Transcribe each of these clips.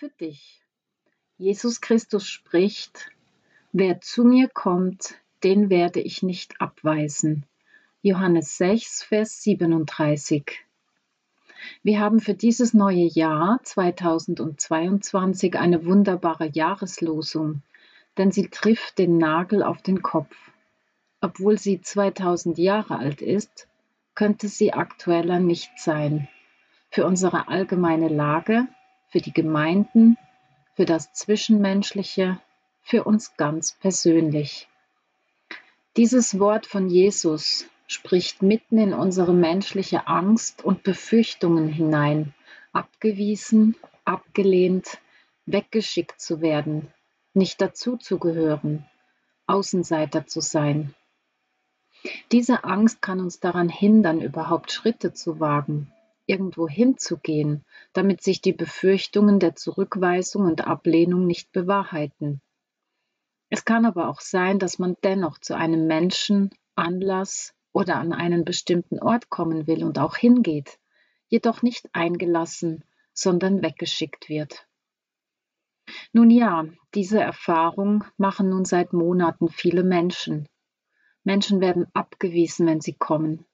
Für dich. Jesus Christus spricht, wer zu mir kommt, den werde ich nicht abweisen. Johannes 6, Vers 37. Wir haben für dieses neue Jahr 2022 eine wunderbare Jahreslosung, denn sie trifft den Nagel auf den Kopf. Obwohl sie 2000 Jahre alt ist, könnte sie aktueller nicht sein. Für unsere allgemeine Lage, für die Gemeinden, für das Zwischenmenschliche, für uns ganz persönlich. Dieses Wort von Jesus spricht mitten in unsere menschliche Angst und Befürchtungen hinein, abgewiesen, abgelehnt, weggeschickt zu werden, nicht dazuzugehören, Außenseiter zu sein. Diese Angst kann uns daran hindern, überhaupt Schritte zu wagen, irgendwo hinzugehen, damit sich die Befürchtungen der Zurückweisung und Ablehnung nicht bewahrheiten. Es kann aber auch sein, dass man dennoch zu einem Menschen, Anlass oder an einen bestimmten Ort kommen will und auch hingeht, jedoch nicht eingelassen, sondern weggeschickt wird. Nun ja, diese Erfahrung machen nun seit Monaten viele Menschen. Menschen werden abgewiesen, wenn sie kommen.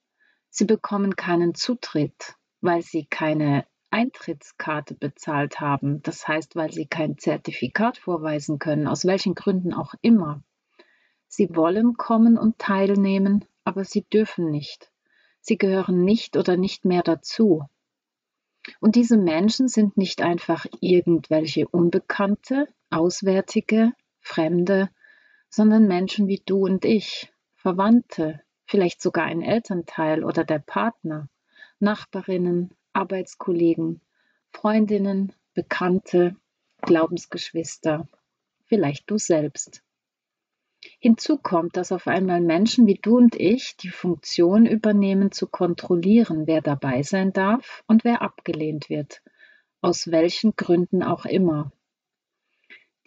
Sie bekommen keinen Zutritt, weil sie keine Eintrittskarte bezahlt haben, das heißt, weil sie kein Zertifikat vorweisen können, aus welchen Gründen auch immer. Sie wollen kommen und teilnehmen, aber sie dürfen nicht. Sie gehören nicht oder nicht mehr dazu. Und diese Menschen sind nicht einfach irgendwelche Unbekannte, Auswärtige, Fremde, sondern Menschen wie du und ich, Verwandte, vielleicht sogar ein Elternteil oder der Partner. Nachbarinnen, Arbeitskollegen, Freundinnen, Bekannte, Glaubensgeschwister, vielleicht du selbst. Hinzu kommt, dass auf einmal Menschen wie du und ich die Funktion übernehmen, zu kontrollieren, wer dabei sein darf und wer abgelehnt wird, aus welchen Gründen auch immer.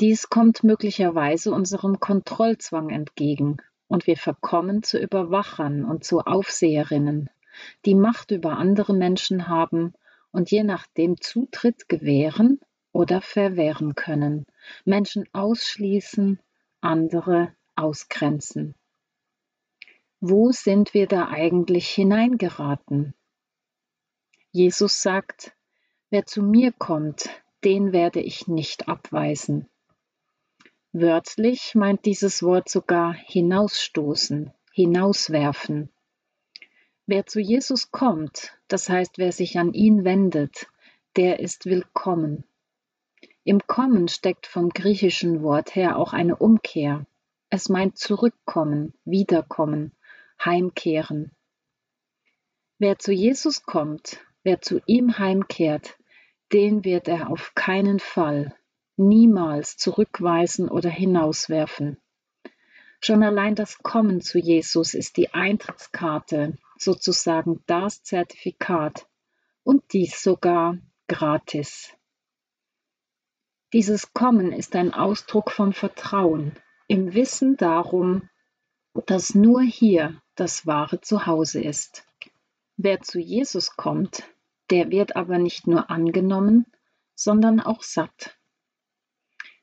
Dies kommt möglicherweise unserem Kontrollzwang entgegen und wir verkommen zu Überwachern und zu Aufseherinnen, die Macht über andere Menschen haben und je nachdem Zutritt gewähren oder verwehren können, Menschen ausschließen, andere ausgrenzen. Wo sind wir da eigentlich hineingeraten? Jesus sagt, wer zu mir kommt, den werde ich nicht abweisen. Wörtlich meint dieses Wort sogar hinausstoßen, hinauswerfen. Wer zu Jesus kommt, das heißt, wer sich an ihn wendet, der ist willkommen. Im Kommen steckt vom griechischen Wort her auch eine Umkehr. Es meint zurückkommen, wiederkommen, heimkehren. Wer zu Jesus kommt, wer zu ihm heimkehrt, den wird er auf keinen Fall, niemals zurückweisen oder hinauswerfen. Schon allein das Kommen zu Jesus ist die Eintrittskarte, sozusagen das Zertifikat und dies sogar gratis. Dieses Kommen ist ein Ausdruck vom Vertrauen, im Wissen darum, dass nur hier das wahre Zuhause ist. Wer zu Jesus kommt, der wird aber nicht nur angenommen, sondern auch satt.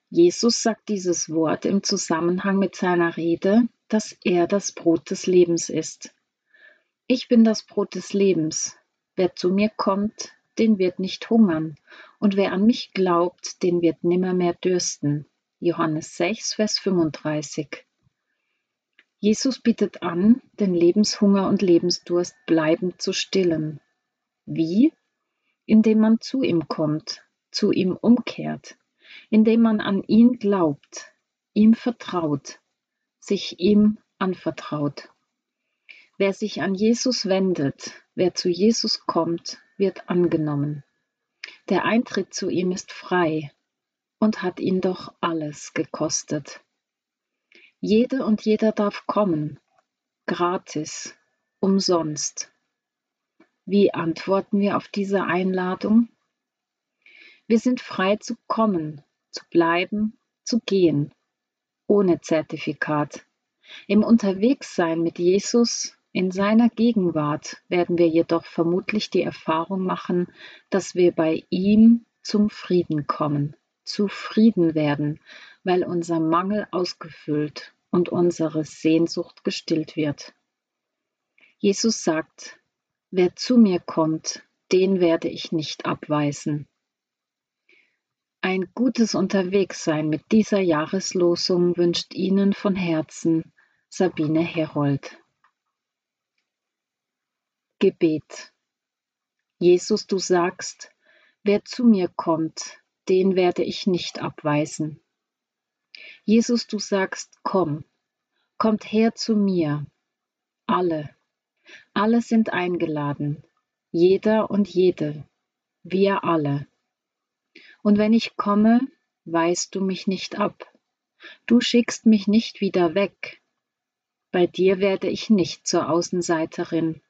Jesus sagt dieses Wort im Zusammenhang mit seiner Rede, dass er das Brot des Lebens ist. Ich bin das Brot des Lebens. Wer zu mir kommt, den wird nicht hungern, und wer an mich glaubt, den wird nimmermehr dürsten. Johannes 6, Vers 35. Jesus bietet an, den Lebenshunger und Lebensdurst bleibend zu stillen. Wie? Indem man zu ihm kommt, zu ihm umkehrt, indem man an ihn glaubt, ihm vertraut, sich ihm anvertraut. Wer sich an Jesus wendet, wer zu Jesus kommt, wird angenommen. Der Eintritt zu ihm ist frei. und hat ihn doch alles gekostet. Jede und jeder darf kommen, gratis, umsonst. Wie antworten wir auf diese Einladung? Wir sind frei zu kommen, zu bleiben, zu gehen, ohne Zertifikat. Im Unterwegssein mit Jesus in seiner Gegenwart werden wir jedoch vermutlich die Erfahrung machen, dass wir bei ihm zum Frieden kommen, zufrieden werden, weil unser Mangel ausgefüllt und unsere Sehnsucht gestillt wird. Jesus sagt, wer zu mir kommt, den werde ich nicht abweisen. Ein gutes Unterwegssein mit dieser Jahreslosung wünscht Ihnen von Herzen Sabine Herold. Gebet. Jesus, du sagst, wer zu mir kommt, den werde ich nicht abweisen. Jesus, du sagst, komm, kommt her zu mir. Alle, alle sind eingeladen, jeder und jede, wir alle. Und wenn ich komme, weist du mich nicht ab. Du schickst mich nicht wieder weg. Bei dir werde ich nicht zur Außenseiterin,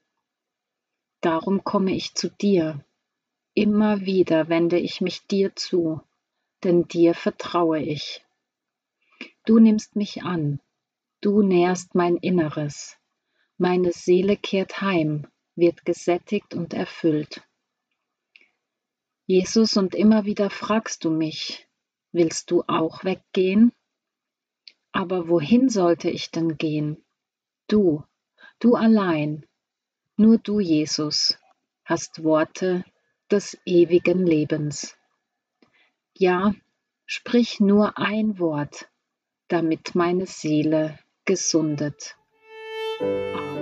Darum komme ich zu dir. Immer wieder wende ich mich dir zu, denn dir vertraue ich. Du nimmst mich an, du nährst mein Inneres. Meine Seele kehrt heim, wird gesättigt und erfüllt. Jesus, und immer wieder fragst du mich, willst du auch weggehen? Aber wohin sollte ich denn gehen? Du, du allein, nur du, Jesus, hast Worte des ewigen Lebens. Ja, sprich nur ein Wort, damit meine Seele gesundet. Amen.